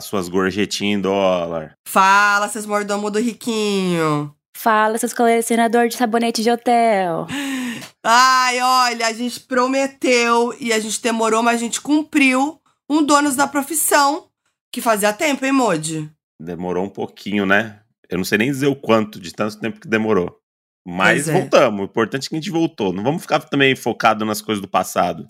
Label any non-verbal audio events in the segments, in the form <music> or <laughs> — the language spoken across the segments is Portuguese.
Suas gorjetinhas em dólar. Fala, seus mordomos do riquinho. Fala, seus colecionadores de sabonete de hotel. Ai, olha, a gente prometeu e a gente demorou, mas a gente cumpriu um donos da profissão que fazia tempo, hein, Modi? Demorou um pouquinho, né? Eu não sei nem dizer o quanto de tanto tempo que demorou. Mas é. voltamos. O importante é que a gente voltou. Não vamos ficar também focado nas coisas do passado.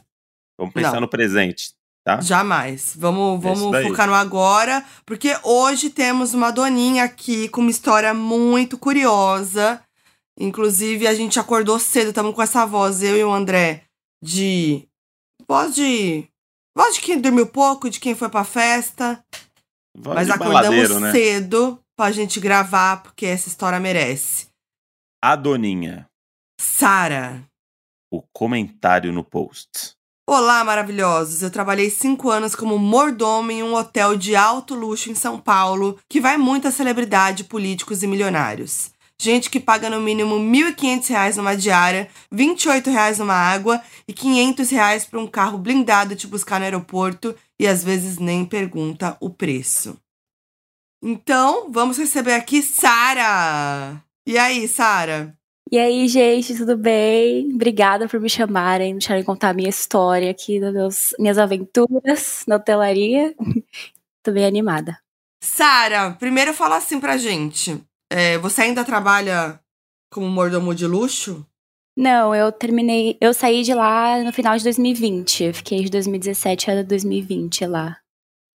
Vamos pensar Não. no presente, tá? Jamais. Vamos, É vamos focar no agora, porque hoje temos uma doninha aqui com uma história muito curiosa. Inclusive, a gente acordou cedo, estamos com essa voz, eu e o André, de. Voz de. Voz de quem dormiu pouco, de quem foi pra festa. Voz mas acordamos né? cedo pra gente gravar, porque essa história merece. A Doninha. Sara. O comentário no post. Olá, maravilhosos! Eu trabalhei cinco anos como mordomo em um hotel de alto luxo em São Paulo, que vai muita celebridade, políticos e milionários. Gente que paga no mínimo 1.500 reais numa diária, 28 reais numa água e 500 reais para um carro blindado te buscar no aeroporto e às vezes nem pergunta o preço. Então, vamos receber aqui Sara! E aí, Sara? E aí, gente, tudo bem? Obrigada por me chamarem, me deixarem contar a minha história aqui, meus- minhas aventuras na hotelaria. <laughs> Tô bem animada. Sara, primeiro fala assim pra gente. É, você ainda trabalha como mordomo de luxo? Não, eu terminei. Eu saí de lá no final de 2020. Eu fiquei de 2017 a 2020 lá.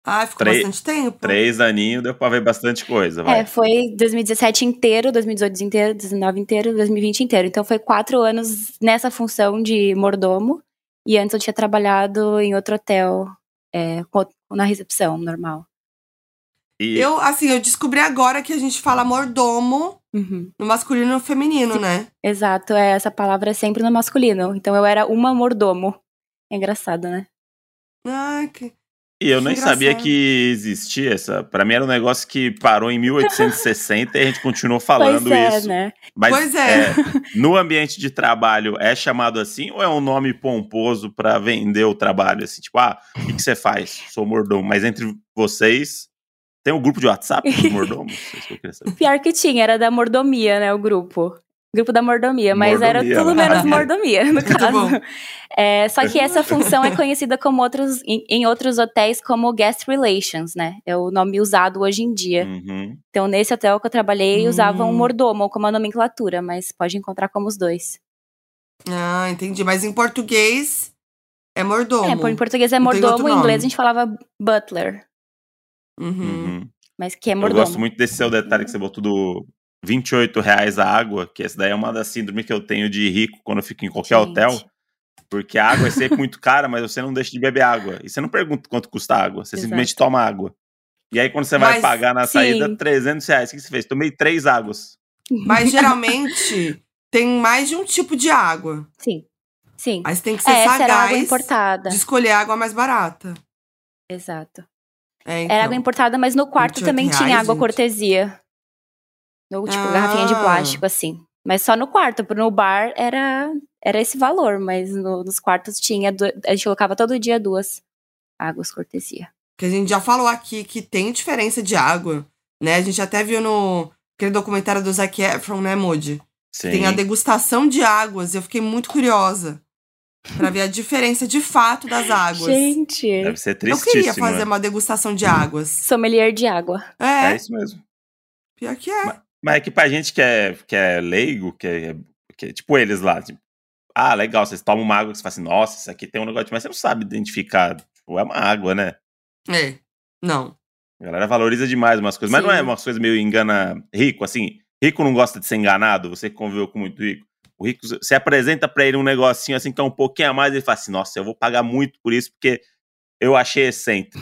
Ah, ficou Três- bastante tempo. Três aninhos, deu pra ver bastante coisa, vai. É, foi 2017 inteiro, 2018 inteiro, 2019 inteiro, 2020 inteiro. Então foi quatro anos nessa função de mordomo. E antes eu tinha trabalhado em outro hotel, é, na recepção normal. E Eu, assim, eu descobri agora que a gente fala mordomo Uhum. no masculino e no feminino, né? Exato, é, essa palavra é sempre no masculino. Então eu era uma mordomo. É engraçado, né? Ai, que... E eu Que nem sabia engraçado. que existia essa. Pra mim era um negócio que parou em 1860 e a gente continuou <laughs> falando pois é, isso. né? Mas Pois é. no ambiente de trabalho é chamado assim ou é um nome pomposo pra vender o trabalho? Assim, tipo, ah, o que, que você faz? Sou mordomo. Mas entre vocês, tem um grupo de WhatsApp dos mordomos? Isso que eu queria saber. <laughs> Pior que tinha, era da mordomia, né? O grupo. Grupo da mordomia, mas era Mordomia, tudo né? menos <laughs> mordomia, no caso. bom. É, só que essa função é conhecida como outros, em, em outros hotéis como guest relations, né? É o nome usado hoje em dia. Uhum. Então, nesse hotel que eu trabalhei, Hum. usavam mordomo como a nomenclatura, mas pode encontrar como os dois. Ah, entendi. Mas em português é mordomo. É, em português é mordomo, em inglês a gente falava butler, Uhum. Uhum. mas que é Eu mordomo. gosto muito desse seu detalhe que você botou do 28 reais a água, que essa daí é uma das síndromes que eu tenho de rico quando eu fico em qualquer Gente. hotel. Porque a água é sempre muito cara, mas você não deixa de beber água. E você não pergunta quanto custa a água, você Exato. simplesmente toma água. E aí, quando você vai Mas, pagar na sim. saída, 300 reais. O que você fez? Tomei três águas. Mas <laughs> geralmente tem mais de um tipo de água. Sim, sim. Você tem que ser É, era água sagaz importada. de escolher a água mais barata. Exato. É, então. Era água importada, mas no quarto 28 também tinha reais, água gente. cortesia. No, tipo, Ah. garrafinha de plástico, assim. Mas só no quarto, porque no bar era, era esse valor, mas no- nos quartos tinha. du- A gente colocava todo dia duas águas cortesia. Que a gente já falou aqui que tem diferença de água, né? A gente até viu no aquele documentário do Zac Efron, né, Moody? Sim. Tem a degustação de águas. e Eu fiquei muito curiosa pra ver a diferença de fato das águas. Gente! Deve ser Eu tristíssimo. queria fazer uma degustação de águas. Sommelier de água. É, É isso mesmo. pior que é. Mas é que pra gente que é, que é leigo, que é, que é tipo eles lá, tipo, ah, legal, vocês tomam uma água que você fala assim, nossa, isso aqui tem um negócio, mas você não sabe identificar. Tipo, é uma água, né? É. Não. A galera valoriza demais umas coisas, mas não Sim. é umas coisas meio engana rico, assim. Rico não gosta de ser enganado, você conviveu com muito rico. O rico, você apresenta pra ele um negocinho assim que é um pouquinho a mais, ele fala assim, nossa, eu vou pagar muito por isso porque eu achei excêntrico.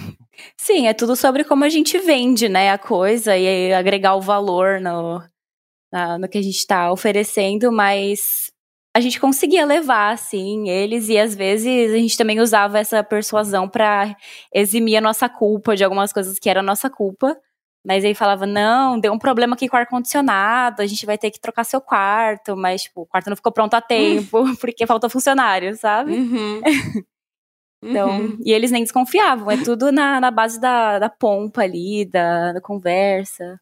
Sim, é tudo sobre como a gente vende, né, a coisa e agregar o valor no, na- no que a gente tá oferecendo, mas a gente conseguia levar, assim, eles e às vezes a gente também usava essa persuasão pra eximir a nossa culpa de algumas coisas que era nossa culpa. Mas aí falava, não, deu um problema aqui com o ar-condicionado, a gente vai ter que trocar seu quarto, mas, tipo, o quarto não ficou pronto a tempo, <laughs> porque faltou funcionário, sabe? Uhum. <laughs> Então, Uhum. e eles nem desconfiavam, é tudo na, na base da, da pompa ali, da, da conversa.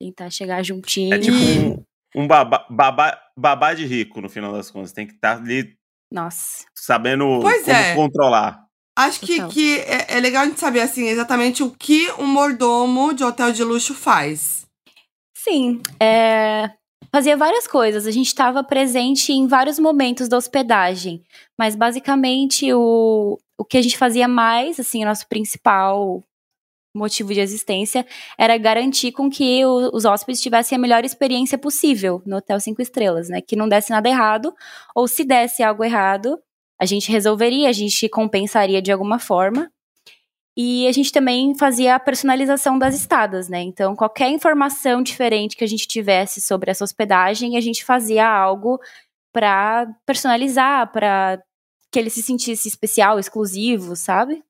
Tentar chegar juntinho. É tipo <laughs> um, um babá, babá, babá de rico, no final das contas. Tem que estar ali Nossa. sabendo Pois como é. controlar. Acho que, Total. que é, é legal a gente saber, assim, exatamente o que um mordomo de hotel de luxo faz. Sim, é, fazia várias coisas. A gente estava presente em vários momentos da hospedagem, mas basicamente o, o que a gente fazia mais, assim, o nosso principal motivo de existência era garantir com que o- os hóspedes tivessem a melhor experiência possível no hotel cinco estrelas, né? Que não desse nada errado, ou se desse algo errado, a gente resolveria, a gente compensaria de alguma forma. E a gente também fazia a personalização das estadas, né? Então, qualquer informação diferente que a gente tivesse sobre essa hospedagem, a gente fazia algo para personalizar, para que ele se sentisse especial, exclusivo, sabe?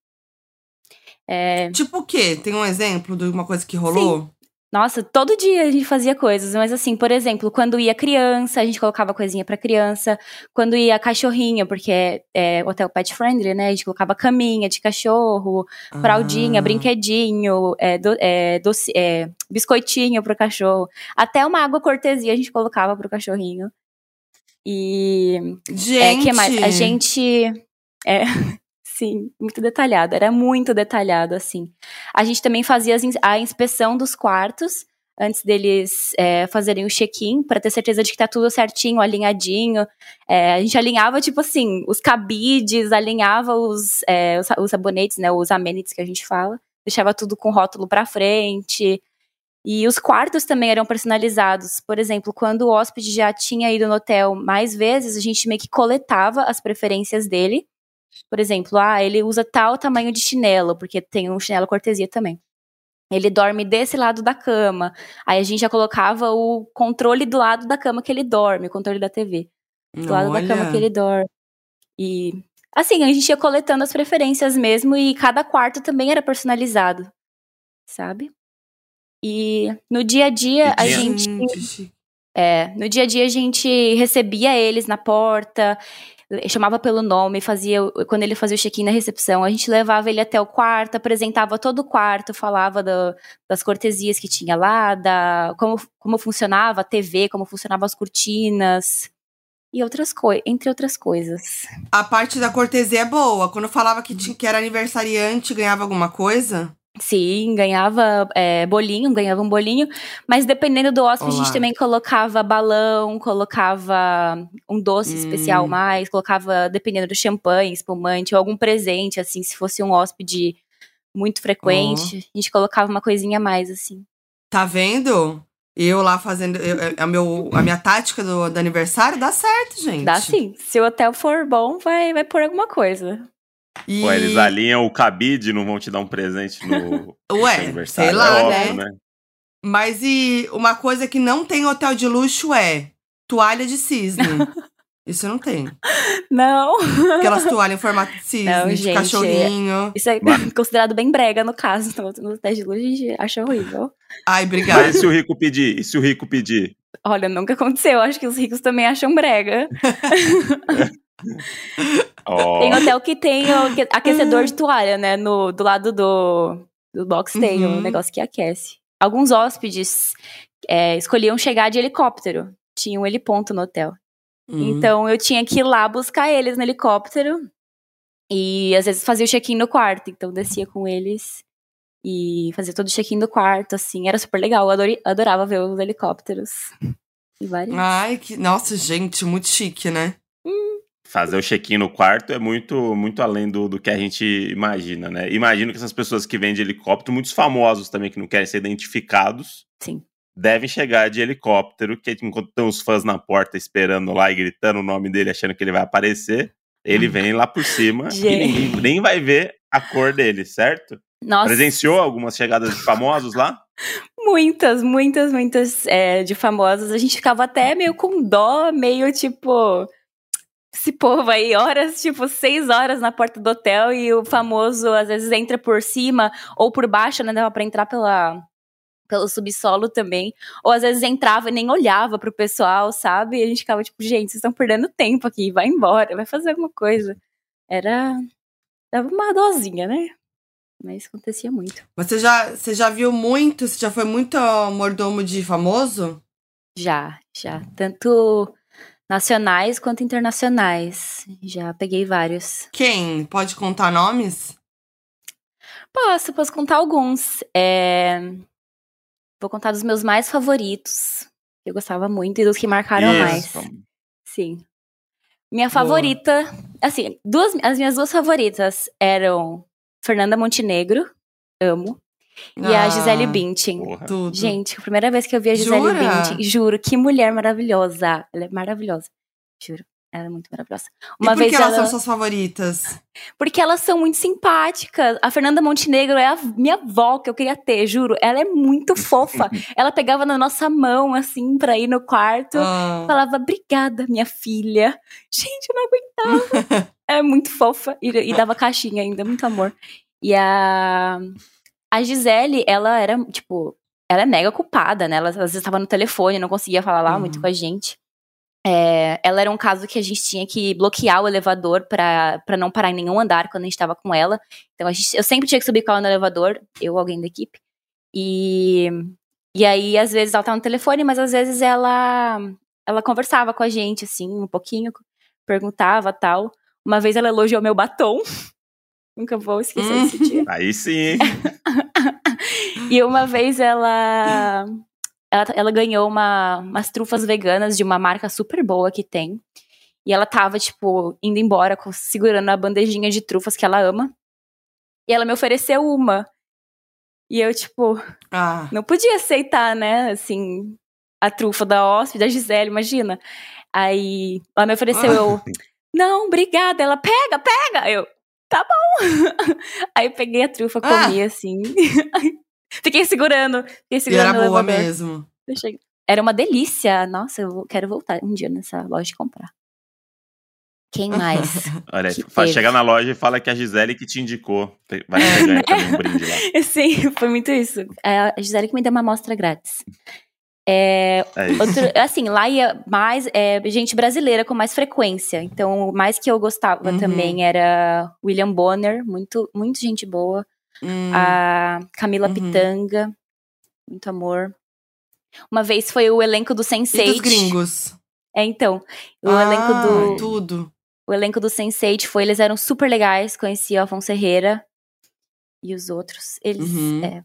É, Tipo o quê? Tem um exemplo de uma coisa que rolou? Nossa, todo dia a gente fazia coisas, mas assim, por exemplo, quando ia criança, a gente colocava coisinha pra criança. Quando ia cachorrinho, porque é, é hotel pet friendly, né? A gente colocava caminha de cachorro, fraldinha, Ah. brinquedinho, é, do- é, doce- é, biscoitinho pro cachorro. Até uma água cortesia a gente colocava pro cachorrinho. E Gente. é, que mais? A gente. É, <laughs> sim, muito detalhado. Era muito detalhado, assim. A gente também fazia a inspeção dos quartos antes deles é, fazerem o check-in, para ter certeza de que tá tudo certinho, alinhadinho. É, a gente alinhava, tipo assim, os cabides, alinhava os, é, os, os sabonetes, né? Os amenities que a gente fala. Deixava tudo com rótulo pra frente. E os quartos também eram personalizados. Por exemplo, quando o hóspede já tinha ido no hotel mais vezes, a gente meio que coletava as preferências dele. Por exemplo, ah, ele usa tal tamanho de chinelo, porque tem um chinelo cortesia também. Ele dorme desse lado da cama. Aí a gente já colocava o controle do lado da cama que ele dorme, o controle da TV. Do lado da cama que ele dorme. E assim, a gente ia coletando as preferências mesmo e cada quarto também era personalizado. Sabe? E no dia a dia a gente Gente, é, no dia a dia a gente recebia eles na porta, chamava pelo nome, fazia quando ele fazia o check-in na recepção, a gente levava ele até o quarto, apresentava todo o quarto, falava do- das cortesias que tinha lá, da como, como funcionava a TV, como funcionavam as cortinas e outras coisas, entre outras coisas. A parte da cortesia é boa. Quando falava que, tinha, que era aniversariante, ganhava alguma coisa? Sim, ganhava é, bolinho, ganhava um bolinho, mas dependendo do hóspede, a Olá. gente também colocava balão, colocava um doce Hum. especial mais, colocava, dependendo do champanhe, espumante, ou algum presente, assim, se fosse um hóspede muito frequente, a gente colocava uma coisinha a mais, assim. Tá vendo? Eu lá fazendo. eu- eu- a, meu, a minha tática do, do aniversário dá certo, gente. Dá sim. Se o hotel for bom, vai, vai pôr alguma coisa. E... Pô, eles alinham o cabide, não vão te dar um presente no <laughs> Ué, aniversário. sei lá, é né? óbvio, né? Mas e uma coisa que não tem hotel de luxo é toalha de cisne. <laughs> Isso não tem. Não. Aquelas <laughs> toalhas em formato de cisne, Não, de gente, cachorrinho. Isso é considerado bem brega, no caso. No, no teste de luz, a gente acha horrível. Ai, obrigada. Mas e se o rico pedir? E se o rico pedir? Olha, nunca aconteceu. Acho que os ricos também acham brega. Ó, Tem hotel que tem aquecedor de toalha, né? No, do lado do, do box tem Uhum. um negócio que aquece. Alguns hóspedes é, escolhiam chegar de helicóptero. Tinha um heliponto no hotel. Hum. Então eu tinha que ir lá buscar eles no helicóptero. E às vezes fazia o check-in no quarto. Então descia com eles e fazia todo o check-in do quarto, assim. Era super legal. Eu adori- adorava ver os helicópteros. E vários. Ai, que. Nossa, gente, muito chique, né? Fazer o check-in no quarto é muito, muito além do, do que a gente imagina, né? Imagino que essas pessoas que vêm de helicóptero, muitos famosos também que não querem ser identificados, Sim. devem chegar de helicóptero, que enquanto estão os fãs na porta esperando lá e gritando o nome dele, achando que ele vai aparecer, ele vem lá por cima <laughs> e ninguém nem vai ver a cor dele, certo? Nossa. Presenciou algumas chegadas de famosos lá? Muitas, muitas, muitas é, de famosas. A gente ficava até meio com dó, meio tipo. Esse povo aí, horas, tipo, seis horas na porta do hotel e o famoso às vezes entra por cima ou por baixo, né? Dava pra entrar pela, pelo subsolo também. Ou às vezes entrava e nem olhava pro pessoal, sabe? E a gente ficava tipo, gente, vocês estão perdendo tempo aqui, vai embora, vai fazer alguma coisa. Era. Dava uma dosinha, né? Mas acontecia muito. Você já, você já viu muito? Você já foi muito mordomo de famoso? Já, já. Tanto nacionais quanto internacionais. Já peguei vários. Quem? Pode contar nomes? Posso, posso contar alguns. É... Vou contar dos meus mais favoritos. Que eu gostava muito e dos que marcaram Isso. mais. Sim. Minha favorita, assim, duas, as minhas duas favoritas eram Fernanda Montenegro, amo, e a Ah, Gisele Bündchen. Tudo. Gente, a primeira vez que eu vi a Gisele Jura? Bündchen, juro, que mulher maravilhosa. Ela é maravilhosa. Juro. Ela é muito maravilhosa. e Uma por vez que elas ela... são suas favoritas? Porque elas são muito simpáticas. A Fernanda Montenegro é a minha avó que eu queria ter, juro. Ela é muito <laughs> fofa. ela pegava na nossa mão, assim, pra ir no quarto. Ah, Falava, obrigada, minha filha. Gente, eu não aguentava. <laughs> é muito fofa. E, e dava caixinha ainda, muito amor. E a, a Gisele, ela era, tipo, ela é mega ocupada, né? Ela às vezes estava no telefone, não conseguia falar lá Uhum. muito com a gente. É, ela era um caso que a gente tinha que bloquear o elevador pra, pra não parar em nenhum andar quando a gente tava com ela. Então a gente, eu sempre tinha que subir com ela no elevador, eu ou alguém da equipe. E, e aí, às vezes, ela tava no telefone, mas às vezes ela, ela conversava com a gente, assim, um pouquinho, perguntava tal. Uma vez ela elogiou meu batom. <laughs> Nunca vou esquecer Hum. desse dia. Aí sim? <laughs> E uma vez ela, ela, ela ganhou uma, umas trufas veganas de uma marca super boa que tem. E ela tava, tipo, indo embora, segurando a bandejinha de trufas que ela ama. E ela me ofereceu uma. E eu, tipo, ah, não podia aceitar, né, assim, a trufa da hóspede, da Gisele, imagina. Aí ela me ofereceu, eu, não, obrigada. Ela, pega, pega. Eu, tá bom. <laughs> Aí eu peguei a trufa, Ah. comi, assim. <laughs> Fiquei segurando, fiquei e segurando era no boa mesmo. Era uma delícia. Nossa, eu quero voltar um dia nessa loja e comprar. Quem mais? <laughs> Olha, Que chega na loja e fala que a Gisele que te indicou. Vai ganho também um <laughs> brinde lá. Sim, foi muito isso. É, A Gisele que me deu uma amostra grátis. É, É isso. Outro, assim, lá ia mais é, gente brasileira com mais frequência. Então, o mais que eu gostava Uhum. também era William Bonner, muito, muito gente boa. Hum, A Camila Uhum. Pitanga, muito amor. Uma vez foi o elenco do e Sense8. dos gringos? É, então, o ah, elenco do tudo. o elenco do Sense8 foi, eles eram super legais, conheci o Afonso Herrera e os outros. Eles, Uhum. é,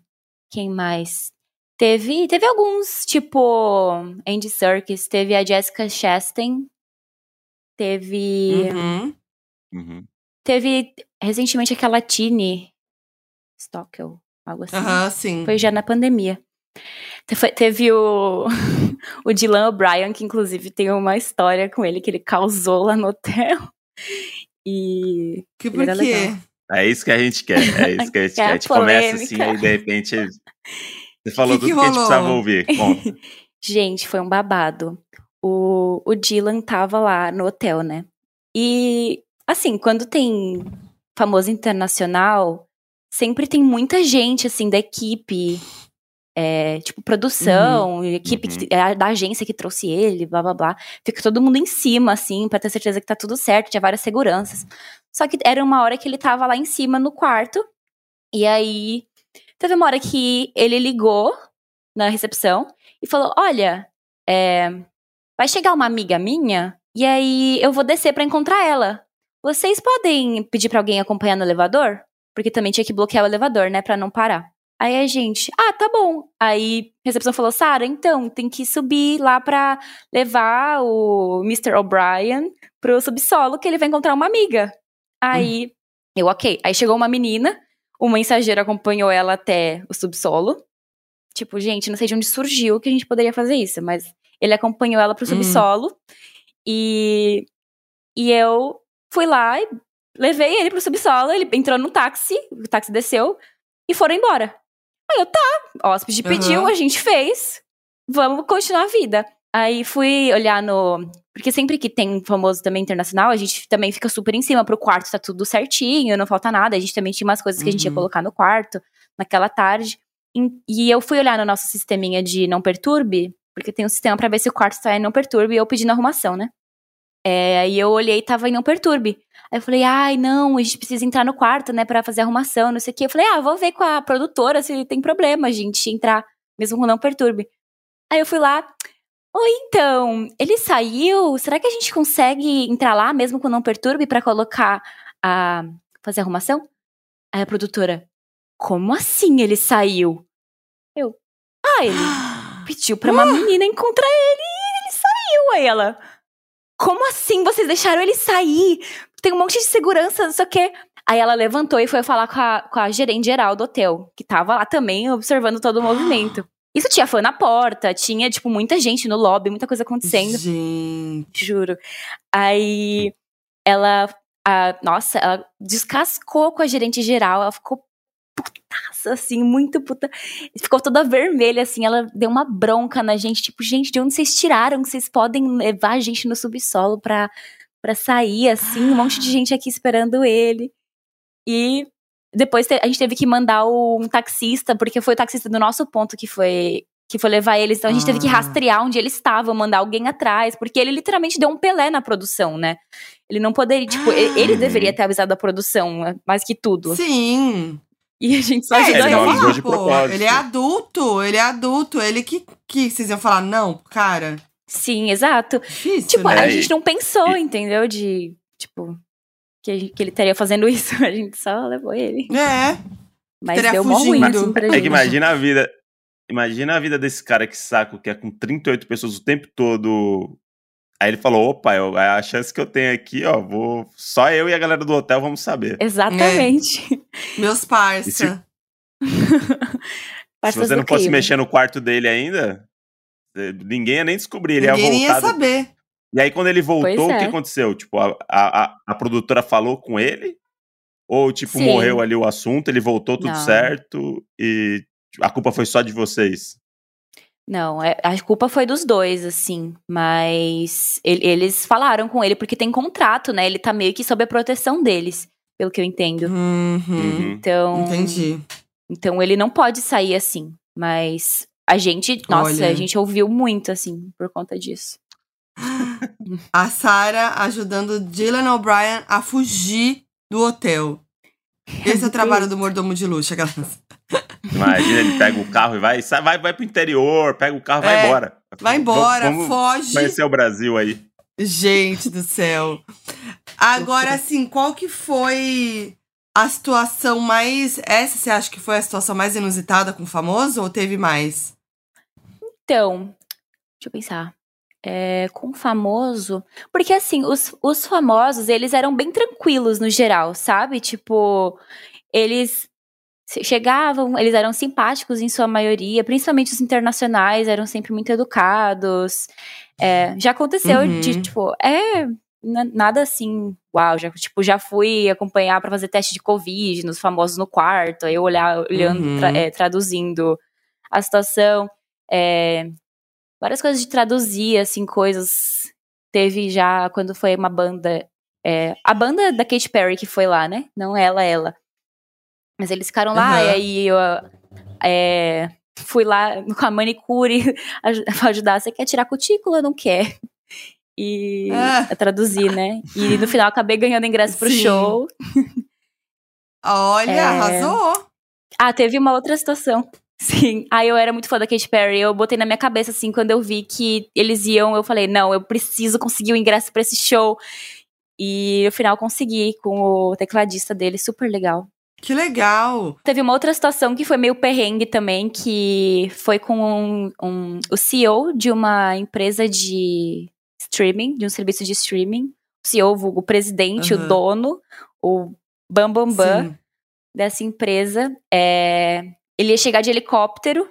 quem mais? Teve, teve alguns, tipo Andy Serkis, teve a Jessica Chastain, teve, Uhum. Uhum. teve recentemente aquela Tini Stockel, algo assim. Aham, sim. Foi já na pandemia. Te- Teve o, <laughs> o Dylan O'Brien, que inclusive tem uma história com ele que ele causou lá no hotel. <laughs> E Que por quê? É isso que a gente quer. É isso que a gente <laughs> Quer quer. A gente começa assim, aí de repente. Você falou Que que tudo que a gente precisava ouvir. Conta. Gente, foi um babado. O, o Dylan tava lá no hotel, né? E, assim, quando tem famoso internacional, sempre tem muita gente, assim, da equipe. é, tipo, produção, equipe Uhum. que- é, da agência que trouxe ele, blá blá blá. Fica todo mundo em cima, assim, pra ter certeza que tá tudo certo, tinha várias seguranças. Só que era uma hora que ele tava lá em cima no quarto. E aí, teve uma hora que ele ligou na recepção e falou: Olha, é, vai chegar uma amiga minha e aí eu vou descer pra encontrar ela. Vocês podem pedir pra alguém acompanhar no elevador? Porque também tinha que bloquear o elevador, né, Pra não parar. Aí a gente, ah, tá bom. Aí a recepção falou: Sara, então tem que subir lá pra levar o Mr. O'Brien pro subsolo que ele vai encontrar uma amiga. Aí eu, ok. Aí chegou uma menina, o mensageiro acompanhou ela até o subsolo. Tipo, gente, não sei de onde surgiu que a gente poderia fazer isso, mas ele acompanhou ela pro Hum. subsolo. E, e eu fui lá e levei ele pro subsolo. Ele entrou no táxi, o táxi desceu e foram embora. Aí eu, tá, o hóspede Aham. pediu, a gente fez, vamos continuar a vida. Aí fui olhar no. Porque sempre que tem famoso também internacional, a gente também fica super em cima pro quarto, tá tudo certinho, não falta nada. A gente também tinha umas coisas que a gente ia Uhum. colocar no quarto naquela tarde. E eu fui olhar no nosso sisteminha de não perturbe, porque tem um sistema pra ver se o quarto tá em não perturbe e eu pedindo arrumação, né? É, aí eu olhei e tava em não perturbe. Aí eu falei, ai, não, a gente precisa entrar no quarto, né, pra fazer arrumação, não sei o quê. Eu falei, ah, vou ver com a produtora se tem problema a gente entrar, mesmo com não perturbe. Aí eu fui lá, oi, então, ele saiu, será que a gente consegue entrar lá mesmo com não perturbe pra colocar a... fazer arrumação? Aí a produtora, como assim ele saiu? Eu, ah, ele <gasps> pediu pra uma menina encontrar ele e ele saiu. Aí ela, como assim vocês deixaram ele sair? Tem um monte de segurança, não sei o quê. Aí ela levantou e foi falar com a, com a gerente geral do hotel, que tava lá também observando todo o <gasps> movimento. Isso tinha fã na porta, tinha, tipo, muita gente no lobby, muita coisa acontecendo. Gente. Juro. Aí ela. A, nossa, ela descascou com a gerente geral, ela ficou putaça, assim, muito puta. Ficou toda vermelha, assim, ela deu uma bronca na gente, tipo, gente, de onde vocês tiraram que vocês podem levar a gente no subsolo pra, pra sair, assim, um monte de gente aqui esperando ele. E depois a gente teve que mandar um taxista, porque foi o taxista do nosso ponto que foi que foi levar eles. Então a gente teve que Ah. rastrear onde eles estavam, mandar alguém atrás, porque ele literalmente deu um Pelé na produção, né? Ele não poderia, tipo, ele, ele Uhum. deveria ter avisado a produção, né? mais que tudo. Sim. E a gente só É, eles ele falar, de pô, propósito. ele é adulto, ele é adulto, ele que, que vocês iam falar não, cara. Sim, exato. Difícil, Tipo, né? a É, gente e- não pensou, e- entendeu? De, tipo, que, que ele estaria fazendo isso. <laughs> A gente só levou ele. É, Mas Teria deu mó ruim, fugindo. assim, pra É gente. que imagina a vida. Imagina a vida desse cara que saco, que é com 38 pessoas o tempo todo. Aí ele falou: opa, eu- a chance que eu tenho aqui, ó, vou. Só eu e a galera do hotel vamos saber. Exatamente. meus parça. E se- <laughs> Se você não fosse crime. mexer no quarto dele ainda, eh, ninguém ia nem descobrir. Ele Ninguém ia ia saber. E aí, quando ele voltou, Pois o que é. aconteceu? Tipo, a, a, a- a produtora falou com ele? Ou, tipo, Sim. morreu ali o assunto, ele voltou tudo Não. certo e a culpa foi só de vocês? Não, é- a culpa foi dos dois, assim. Mas ele- eles falaram com ele porque tem contrato, né? Ele tá meio que sob a proteção deles, pelo que eu entendo. Uhum. Uhum. Então. Entendi. Então ele não pode sair assim. Mas a gente, nossa, Olha. a gente ouviu muito, assim, por conta disso. <laughs> A Sarah ajudando Dylan O'Brien a fugir do hotel. Esse é o trabalho do <laughs> mordomo de luxo. aquelas- Imagina, ele pega o carro e vai, sai, vai, vai pro interior, pega o carro e É, vai embora. Vai embora, Vamos foge. conhecer o Brasil aí. Gente do céu. Agora, assim, qual que foi a situação mais. Essa você acha que foi a situação mais inusitada com o famoso ou teve mais? Então, deixa eu pensar. É, com o famoso. Porque, assim, os, os famosos, eles eram bem tranquilos no geral, sabe? Tipo, eles chegavam, eles eram simpáticos em sua maioria, principalmente os internacionais, eram sempre muito educados. É, já aconteceu Uhum. de, tipo, é. na- Nada assim, uau, já, tipo, já fui acompanhar pra fazer teste de Covid nos famosos no quarto, aí eu olhar, olhando, Uhum. tra- é, traduzindo a situação. É, várias coisas de traduzir, assim, coisas. Teve já quando foi uma banda. é, a banda da Katy Perry que foi lá, né? Não ela, ela. Mas eles ficaram lá, Aham. e aí eu é, fui lá <laughs> com a manicure <laughs> ajudar. Você quer tirar cutícula? Não quer. E Ah. a traduzir, né? E no final acabei ganhando ingresso pro Sim. show. Olha, É. arrasou. Ah, teve uma outra situação. <laughs> Sim. Aí eu era muito fã da Katy Perry. Eu botei na minha cabeça, assim, quando eu vi que eles iam, eu falei, não, eu preciso conseguir o ingresso pra esse show. E no final consegui com o tecladista dele, super legal. Que legal. Teve uma outra situação que foi meio perrengue também, que foi com um, um- o CEO de uma empresa de streaming, de um serviço de streaming. O CEO, o presidente, Aham. o dono, o Bambambam. Bam, Bam, dessa empresa. É, ele ia chegar de helicóptero,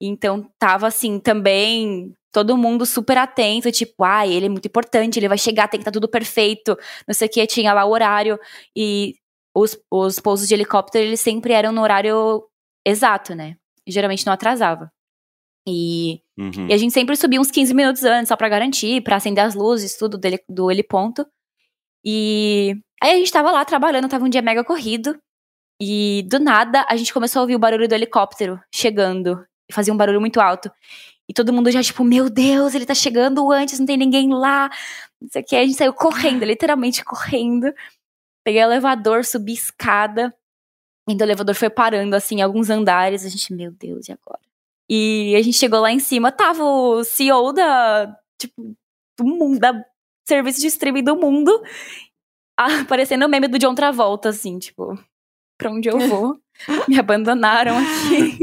então tava assim também todo mundo super atento, tipo, ah, ele é muito importante, ele vai chegar, tem que estar tudo perfeito, não sei o que, tinha lá o horário, e os, os pousos de helicóptero, eles sempre eram no horário exato, né? Geralmente não atrasava. E Uhum. e a gente sempre subia uns 15 minutos antes, só pra garantir, pra acender as luzes, tudo dele, do heliponto. E aí a gente tava lá trabalhando, tava um dia mega corrido. E do nada a gente começou a ouvir o barulho do helicóptero chegando. Fazia um barulho muito alto. E todo mundo já, tipo, meu Deus, ele tá chegando antes, não tem ninguém lá. Não sei o que. A gente saiu correndo, literalmente correndo. Peguei o elevador, subi escada. E o elevador foi parando, assim, alguns andares. A gente, meu Deus, e agora? E a gente chegou lá em cima, tava o CEO da, tipo, do mundo, da serviço de streaming do mundo, aparecendo o meme do John Travolta, assim, tipo, pra onde eu vou? <laughs> Me abandonaram aqui.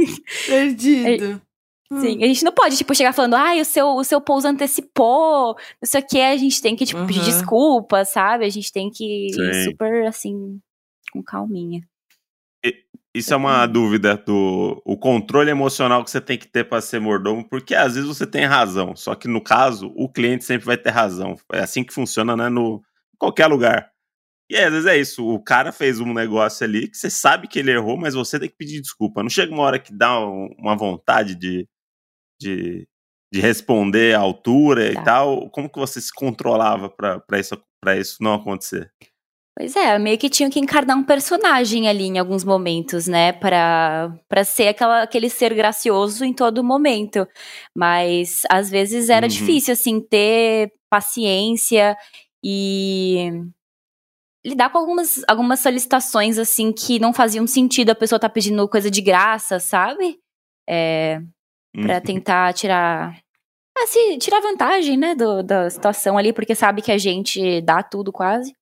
Perdido. Sim, a gente não pode, tipo, chegar falando, ai, o seu, o seu pouso antecipou, não sei o que, a gente tem que, tipo, pedir Uhum. desculpa, sabe? A gente tem que ir Sim. super, assim, com calminha. Isso é uma dúvida do o controle emocional que você tem que ter para ser mordomo, porque às vezes você tem razão, só que no caso, o cliente sempre vai ter razão. É assim que funciona, né, no em qualquer lugar. E aí, às vezes é isso, o cara fez um negócio ali que você sabe que ele errou, mas você tem que pedir desculpa. Não chega uma hora que dá um- uma vontade de, de, de responder à altura Tá. e tal. Como que você se controlava para isso, pra isso não acontecer? Pois é, meio que tinha que encarnar um personagem ali em alguns momentos, né? Pra, pra ser aquela, aquele ser gracioso em todo momento. Mas às vezes era Uhum. difícil, assim, ter paciência e lidar com algumas, algumas solicitações, assim, que não faziam sentido a pessoa tá pedindo coisa de graça, sabe? É, pra Uhum. tentar tirar. Assim, tirar vantagem, né, do, da situação ali, porque sabe que a gente dá tudo quase.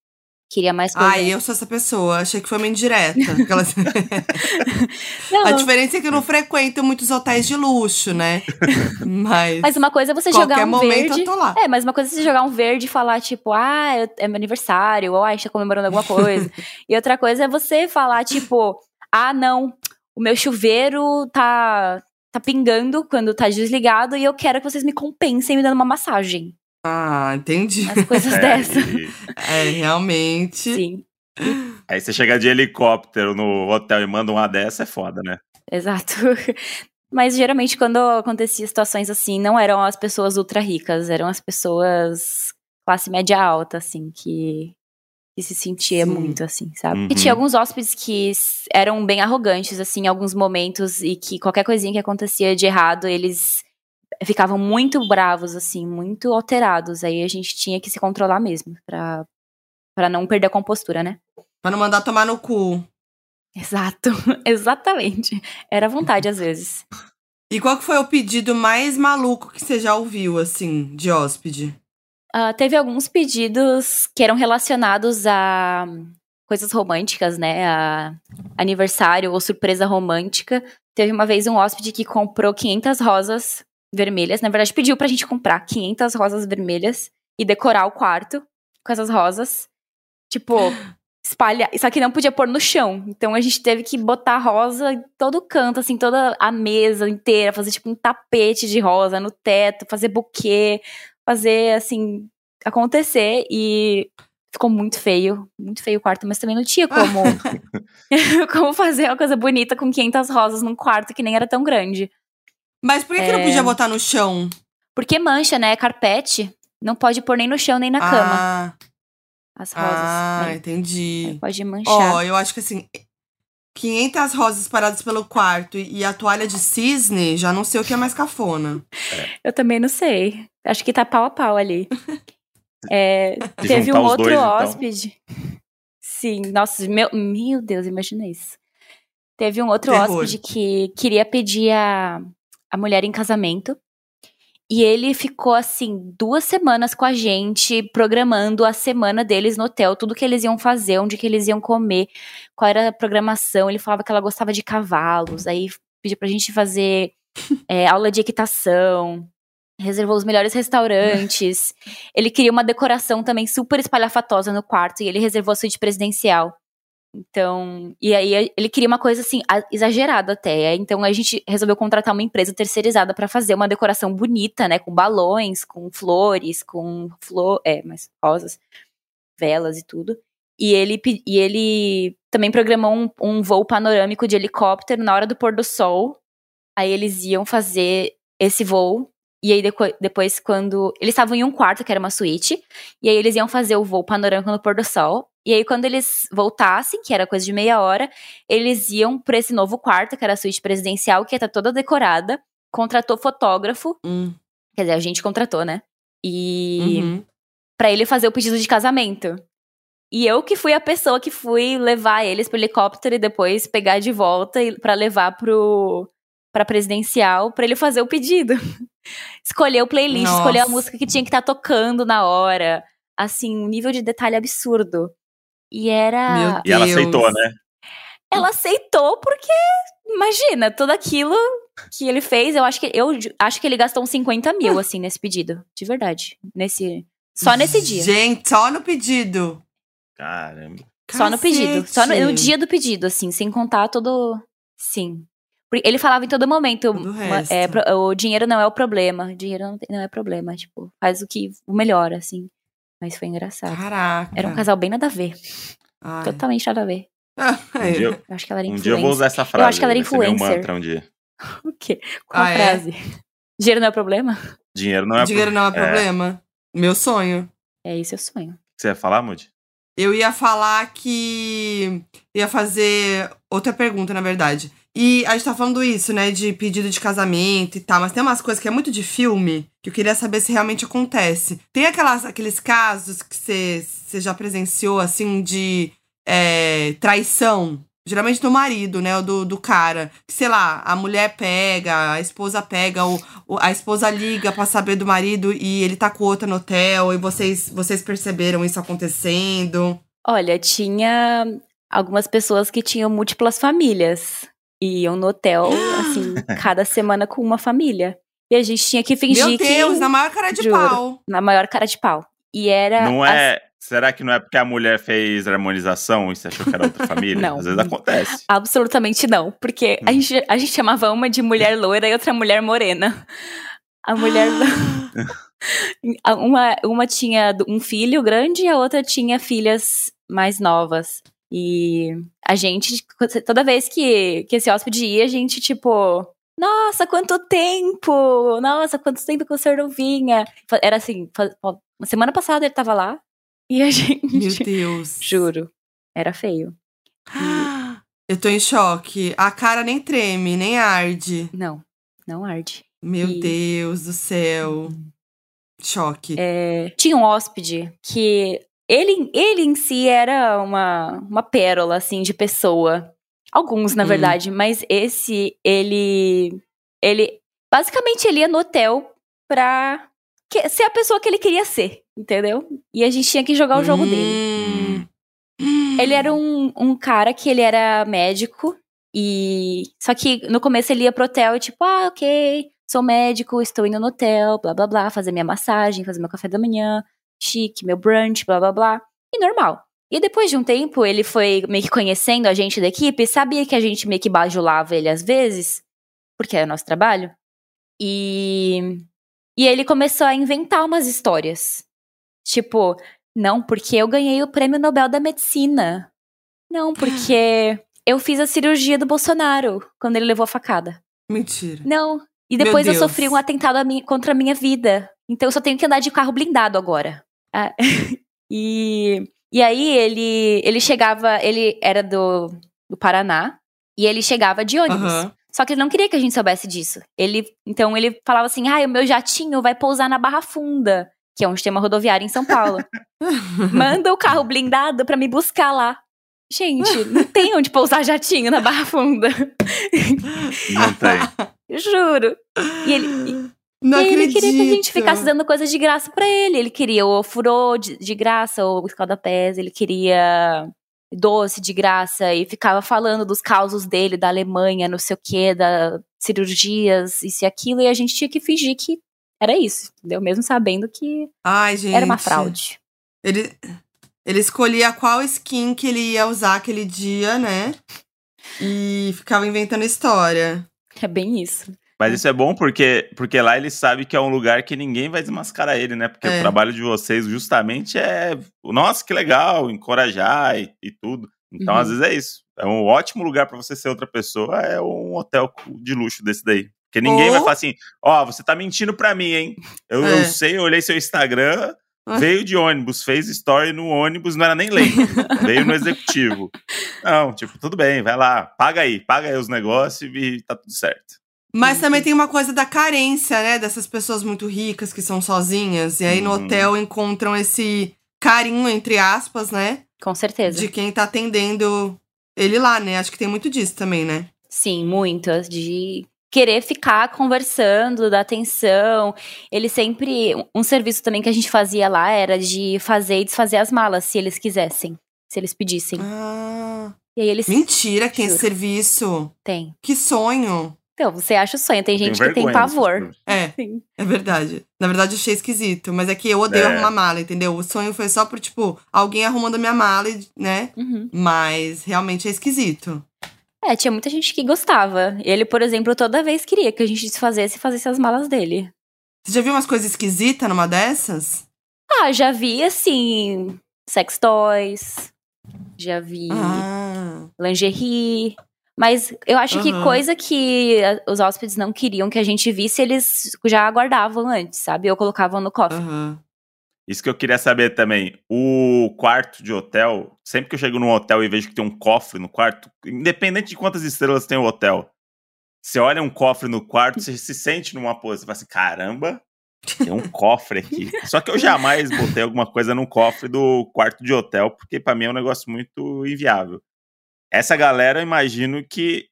Queria mais coisa. Ai, eu sou essa pessoa. Achei que foi uma indireta. Aquelas- <laughs> A diferença é que eu não frequento muitos hotéis de luxo, né? <laughs> Mas. Mas uma coisa é você jogar um momento verde. eu tô lá. É, mas uma coisa é você jogar um verde e falar, tipo, ah, eu- é meu aniversário, ou ah, a gente tá comemorando alguma coisa. <laughs> e outra coisa é você falar, tipo, ah, não, o meu chuveiro tá, tá pingando quando tá desligado e eu quero que vocês me compensem me dando uma massagem. Ah, entendi. As coisas <laughs> É, dessas. e- É, realmente. Sim, Aí você chega de helicóptero no hotel e manda uma dessa, é foda, né? exato. <laughs> Mas geralmente quando acontecia situações assim, não eram as pessoas ultra ricas, eram as pessoas classe média alta, assim, que, que se sentia Sim. muito, assim, sabe? Uhum. E tinha alguns hóspedes que eram bem arrogantes, assim, em alguns momentos, e que qualquer coisinha que acontecia de errado, eles ficavam muito bravos, assim, muito alterados. Aí a gente tinha que se controlar mesmo, pra, pra não perder a compostura, né? Pra não mandar tomar no cu. Exato, <laughs> exatamente. Era vontade às vezes. E qual que foi o pedido mais maluco que você já ouviu, assim, de hóspede? Ah, teve alguns pedidos que eram relacionados a coisas românticas, né? A aniversário ou surpresa romântica. Teve uma vez um hóspede que comprou 500 rosas vermelhas. Na verdade, pediu pra gente comprar 500 rosas vermelhas e decorar o quarto com essas rosas. Tipo, <gasps> espalhar. Só que não podia pôr no chão. Então a gente teve que botar rosa em todo canto, assim, toda a mesa inteira, fazer tipo um tapete de rosa no teto, fazer buquê, fazer assim acontecer e ficou muito feio, muito feio o quarto, mas também não tinha como <laughs> <laughs> como fazer uma coisa bonita com 500 rosas num quarto que nem era tão grande. Mas por que, que não É. podia botar no chão? Porque mancha, né? Carpete, não pode pôr nem no chão nem na cama Ah, as rosas. ah né? entendi. Pode Ó, manchar. eu acho que assim, 500 rosas paradas pelo quarto e a toalha de cisne, já não sei o que é mais cafona. Eu também não sei. Acho que tá pau a pau ali. <laughs> É, teve um outro dois, então. hóspede. Sim, nossa, meu, meu Deus, imagina isso. Teve um outro Terror. hóspede que queria pedir a, a mulher em casamento. E ele ficou, assim, duas semanas com a gente, programando a semana deles no hotel, tudo que eles iam fazer, onde que eles iam comer, qual era a programação. Ele falava que ela gostava de cavalos, aí pediu pra gente fazer é, <laughs> aula de equitação, reservou os melhores restaurantes. <laughs> ele queria uma decoração também super espalhafatosa no quarto, e ele reservou a suíte presidencial. Então, e aí ele queria uma coisa assim, exagerada até. Então a gente resolveu contratar uma empresa terceirizada pra fazer uma decoração bonita, né? Com balões, com flores, com flor, é, mas rosas, velas e tudo. E ele, e ele também programou um, um voo panorâmico de helicóptero na hora do pôr do sol. Aí eles iam fazer esse voo. E aí depois, quando. Eles estavam em um quarto, que era uma suíte. E aí eles iam fazer o voo panorâmico no pôr do sol. E aí, quando eles voltassem, que era coisa de meia hora, eles iam pra esse novo quarto, que era a suíte presidencial, que ia estar toda decorada. Contratou fotógrafo. Hum, Quer dizer, a gente contratou, né? E uhum. para ele fazer o pedido de casamento. E eu que fui a pessoa que fui levar eles pro helicóptero e depois pegar de volta para levar pro para presidencial para ele fazer o pedido. <laughs> escolher o playlist, Nossa. escolher a música que tinha que estar tá tocando na hora. Assim, um nível de detalhe absurdo. E era. E ela aceitou, né? Ela aceitou porque, imagina, tudo aquilo que ele fez, eu acho que eu acho que ele gastou uns 50 mil, assim, nesse pedido. De verdade. Nesse. Só nesse dia. Gente, só no pedido. Caramba. Só no pedido. Só no, no, dia do pedido, assim, sem contar todo. Sim. Ele falava em todo momento, é, o dinheiro não é o problema. O dinheiro não, é problema. Tipo, faz o que o melhor, assim. Mas foi engraçado. Caraca. Era um casal bem nada a ver. Ai. Totalmente nada a ver. <laughs> um dia, eu acho que ela era influencer. Um dia eu vou usar essa frase. Eu acho que ela era influencer. mantra um dia. <laughs> o quê? Qual ah, a é? frase? É? Dinheiro não é problema? Dinheiro não é Dinheiro não é, é problema. Meu sonho. É isso, é o sonho. Você ia falar, Moody? Eu ia falar que. Ia fazer outra pergunta, na verdade. E a gente tá falando isso, né? De pedido de casamento e tal, mas tem umas coisas que é muito de filme que eu queria saber se realmente acontece. Tem aquelas, aqueles casos que você já presenciou, assim, de é, traição. Geralmente do marido, né? Ou do, do cara. Sei lá, a mulher pega, a esposa pega, ou, ou a esposa liga para saber do marido e ele tá com outra no hotel, e vocês, vocês perceberam isso acontecendo? Olha, tinha algumas pessoas que tinham múltiplas famílias iam no hotel, <gasps> assim, cada semana com uma família. E a gente tinha que fingir Meu Deus, que, na maior cara de juro, pau. Na maior cara de pau. E era. Não é. As... Será que não é porque a mulher fez harmonização e você achou que era outra <laughs> família? não. Às vezes acontece. Absolutamente não. Porque a, hum. gente, a gente chamava uma de mulher loira e outra mulher morena. A mulher. <gasps> <laughs> uma, uma tinha um filho grande e a outra tinha filhas mais novas. E a gente, toda vez que, que esse hóspede ia, a gente, tipo, nossa, quanto tempo! Nossa, quanto tempo que o senhor não vinha! Era assim, semana passada ele tava lá e a <laughs> gente. Meu Deus! Juro, era feio. <gasps> Eu tô em choque. A cara nem treme, nem arde. Não, não arde. Meu e... Deus do céu. Uhum. Choque. É, tinha um hóspede que ele, ele em si era uma, uma pérola, assim, de pessoa. Alguns, na hum. verdade, mas esse, ele. Ele. Basicamente, ele ia no hotel pra que, ser a pessoa que ele queria ser, entendeu? E a gente tinha que jogar o jogo hum. dele. Ele era um, um cara que ele era médico. E. Só que no começo ele ia pro hotel e, tipo, ah, ok, sou médico, estou indo no hotel, blá blá blá, fazer minha massagem, fazer meu café da manhã chique, meu brunch, blá blá blá. E normal. E depois de um tempo, ele foi meio que conhecendo a gente da equipe, sabia que a gente meio que bajulava ele às vezes, porque é o nosso trabalho. E. E ele começou a inventar umas histórias. Tipo, não, porque eu ganhei o prêmio Nobel da Medicina. Não, <gasps> porque eu fiz a cirurgia do Bolsonaro quando ele levou a facada. Mentira. Não. E depois eu sofri um atentado a minha, contra a minha vida. Então eu só tenho que andar de carro blindado agora. Ah, <laughs> e, e aí ele, ele chegava, ele era do, do Paraná, e ele chegava de ônibus. Uhum. Só que ele não queria que a gente soubesse disso. Ele, então ele falava assim: ah, o meu jatinho vai pousar na Barra Funda, que é onde tem uma rodoviária em São Paulo. <laughs> Manda o carro blindado para me buscar lá. Gente, não tem onde pousar jatinho na Barra Funda. Não tem. <laughs> Juro. E ele, não e ele queria que a gente ficasse dando coisas de graça para ele. Ele queria o furô de, de graça, o escaldapés, ele queria doce de graça e ficava falando dos causos dele, da Alemanha, não sei o que, da cirurgias, isso e aquilo, e a gente tinha que fingir que era isso, entendeu? Mesmo sabendo que Ai, gente, era uma fraude. Ele, ele escolhia qual skin que ele ia usar aquele dia, né? E ficava inventando história. É bem isso. Mas isso é bom porque, porque lá ele sabe que é um lugar que ninguém vai desmascarar ele, né? Porque é. o trabalho de vocês justamente é, nossa, que legal, encorajar e, e tudo. Então, uhum. às vezes é isso. É um ótimo lugar para você ser outra pessoa, é um hotel de luxo desse daí. Porque ninguém vai falar assim, ó, oh, você tá mentindo pra mim, hein? Eu, é. eu sei, eu olhei seu Instagram, veio de ônibus, fez story no ônibus, não era nem lento, <laughs> veio no executivo. Não, tipo, tudo bem, vai lá, paga aí, paga aí os negócios e tá tudo certo. Mas também tem uma coisa da carência, né? Dessas pessoas muito ricas que são sozinhas. E aí no Uhum. hotel encontram esse carinho, entre aspas, né? Com certeza. De quem tá atendendo ele lá, né? Acho que tem muito disso também, né? Sim, muitas. De querer ficar conversando, dar atenção. Ele sempre. Um serviço também que a gente fazia lá era de fazer e desfazer as malas, se eles quisessem. Se eles pedissem. Ah, E aí eles mentira que tem esse serviço. têm. Que sonho. Então, você acha o sonho. Tem gente que tem pavor. É, Sim. é verdade. Na verdade, eu achei esquisito. Mas é que eu odeio É. arrumar mala, entendeu? O sonho foi só por, tipo, alguém arrumando a minha mala, né? Uhum. Mas realmente é esquisito. É, tinha muita gente que gostava. Ele, por exemplo, toda vez queria que a gente desfazesse e fazesse as malas dele. Você já viu umas coisas esquisitas numa dessas? Ah, já vi, assim, sex toys. Já vi Ah. lingerie. Mas eu acho que Aham. coisa que os hóspedes não queriam que a gente visse, eles já aguardavam antes, sabe? Ou colocavam no cofre. Aham. Isso que eu queria saber também. O quarto de hotel, sempre que eu chego num hotel e vejo que tem um cofre no quarto, independente de quantas estrelas tem o hotel, você olha um cofre no quarto, você se sente numa pose, você fala assim, caramba, tem um cofre aqui. <laughs> Só que eu jamais botei alguma coisa no cofre do quarto de hotel, porque pra mim é um negócio muito inviável. Essa galera, eu imagino que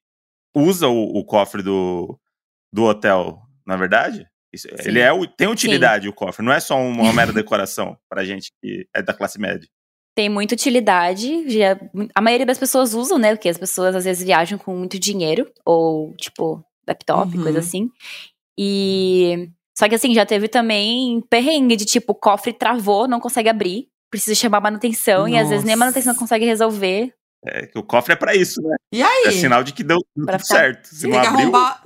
usa o, o cofre do, do hotel, na é verdade? Isso- Sim. ele é, tem utilidade o cofre, não é só uma mera <laughs> decoração pra gente que é da classe média. Tem muita utilidade. Já, a maioria das pessoas usam, né? Porque as pessoas às vezes viajam com muito dinheiro. Ou, tipo, laptop, Uhum. coisa assim. E. Só que assim, já teve também perrengue de tipo, o cofre travou, não consegue abrir. Precisa chamar manutenção. E às vezes nem a Nossa. manutenção consegue resolver. É que o cofre é pra isso, né? E aí? É sinal de que deu tudo Pra ficar- certo. Se Tem não abriu, arrombar.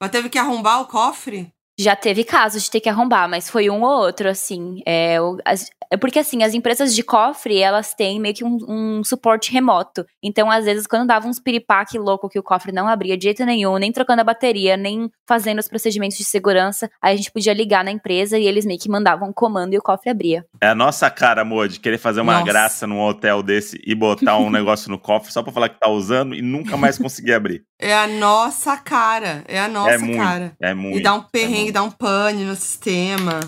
Mas teve que arrombar o cofre? Já teve casos de ter que arrombar, mas foi um ou outro, assim. É, o- as- é porque, assim, as empresas de cofre, elas têm meio que um, um suporte remoto. Então, às vezes, quando dava uns piripaque louco que o cofre não abria de jeito nenhum, nem trocando a bateria, nem fazendo os procedimentos de segurança, aí a gente podia ligar na empresa e eles meio que mandavam um comando e o cofre abria. é a nossa cara, amor, de querer fazer uma Nossa. graça num hotel desse e botar um <laughs> negócio no cofre só pra falar que tá usando e nunca mais conseguir abrir. É a nossa cara. É a nossa é muito, cara. é muito. E dá um é perrengue, muito. dá um pane no sistema.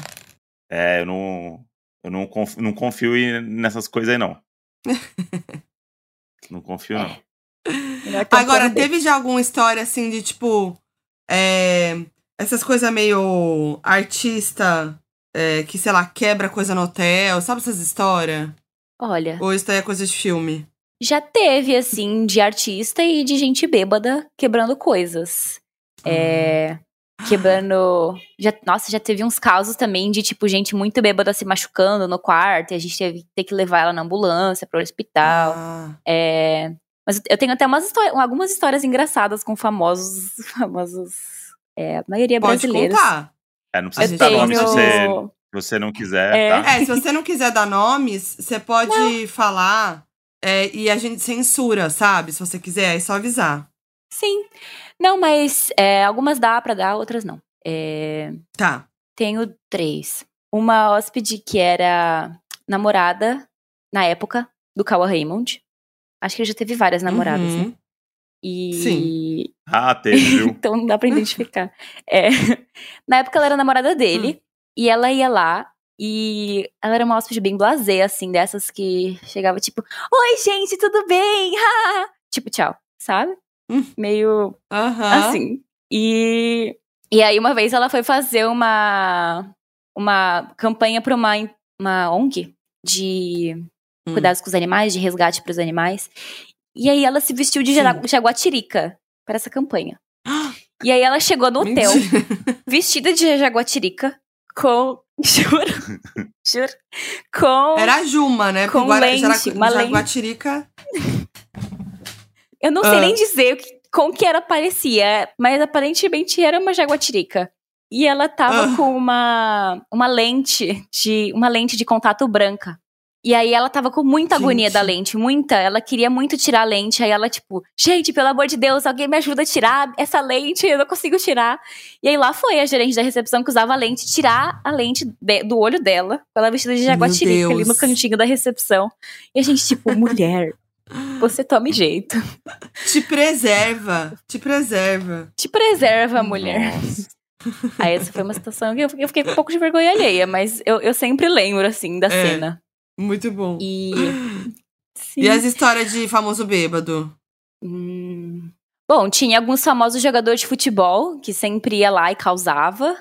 É, eu não, eu não confio, não confio nessas coisas aí, não. <laughs> não confio, É. não. Um Agora, teve já alguma história assim de tipo. é, essas coisas meio artista é, que, sei lá, quebra coisa no hotel. Sabe essas histórias? Olha, Ou isso daí é coisa de filme? já teve, assim, de artista e de gente bêbada quebrando coisas. É. Quebrando. Já, nossa, já teve uns casos também de, tipo, gente muito bêbada se machucando no quarto e a gente teve que ter que levar ela na ambulância para o hospital. Ah, É, mas eu tenho até umas histórias, algumas histórias engraçadas com famosos. <laughs> famosos é, a maioria pode brasileiros. contar. É, não precisa Eu citar nome se você, tenho. você não quiser, É. tá? É, se você não quiser dar nomes, você pode falar é, e a gente censura, sabe? Se você quiser, é só avisar. Sim. Não, mas é, algumas dá pra dar, outras não. É, Tá. Tenho três. Uma hóspede que era namorada, na época, do Kawa Raymond. Acho que ele já teve várias namoradas, Uhum. né? E. Sim. Ah, teve, <laughs> então não dá pra identificar. É, Na época ela era namorada dele. Hum. E ela ia lá. E ela era uma hóspede bem blasé, assim, dessas que chegava tipo: Oi, gente, tudo bem? tipo, tchau, sabe? Meio Aham. assim. E, e aí, uma vez ela foi fazer uma, uma campanha para uma, uma ONG de Hum. cuidados com os animais, de resgate para os animais. E aí ela se vestiu de Sim. jagu- jaguatirica para essa campanha. <gasps> E aí ela chegou no hotel, <laughs> vestida de jaguatirica, com. <laughs> Juro. juro. Com. Era a Juma, né? Com Guara- lente, Jaracu- uma. Jaguatirica. Eu não sei Ah. nem dizer que, com que ela parecia, mas aparentemente era uma jaguatirica. E ela tava Ah. com uma, uma lente de uma lente de contato branca. E aí ela tava com muita agonia Gente. da lente, muita. Ela queria muito tirar a lente. Aí ela, tipo, gente, pelo amor de Deus, alguém me ajuda a tirar essa lente, eu não consigo tirar. E aí lá foi a gerente da recepção que usava a lente, tirar a lente de- do olho dela, ela vestida de jaguatirica ali no cantinho da recepção. E a gente, tipo, mulher, Você tome jeito. Te preserva. Te preserva. Te preserva, mulher. Nossa. <laughs> Aí essa foi uma situação que eu fiquei, eu fiquei com um pouco de vergonha alheia, mas eu, eu sempre lembro, assim, da É. cena. Muito bom. E. <gasps> Sim. E as histórias de famoso bêbado? Hum. Bom, tinha alguns famosos jogadores de futebol que sempre ia lá e causava.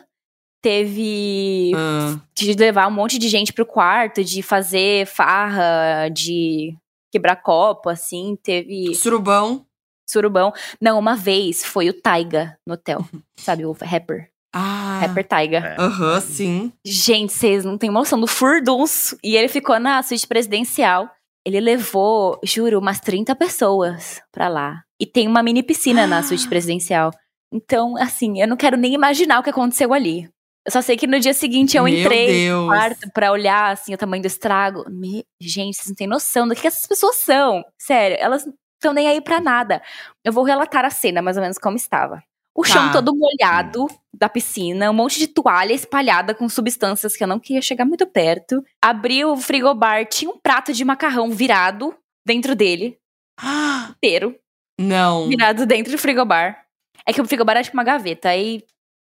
Teve Ah, de levar um monte de gente pro quarto, de fazer farra, de quebrar copo, assim. Teve surubão. surubão. Não, uma vez foi o Taiga no hotel. <laughs> Sabe, o rapper. Ah. Rapper Taiga. É. Aham, sim. Gente, vocês não têm noção do furdunço. E ele ficou na suíte presidencial. Ele levou, juro, umas 30 pessoas pra lá. E tem uma mini piscina na suíte <gasps> presidencial. Então, assim, eu não quero nem imaginar o que aconteceu ali. Eu só sei que no dia seguinte eu Meu entrei Deus. no quarto pra olhar, assim, o tamanho do estrago. Me- Gente, vocês não têm noção do que, essas pessoas são. Sério, elas não estão nem aí pra nada. Eu vou relatar a cena, mais ou menos como estava. O Tá. chão todo molhado da piscina, um monte de toalha espalhada com substâncias que eu não queria chegar muito perto. Abri o frigobar, tinha um prato de macarrão virado dentro dele, Ah, <gasps> inteiro, não. virado dentro do frigobar. É que o frigobar era tipo uma gaveta, aí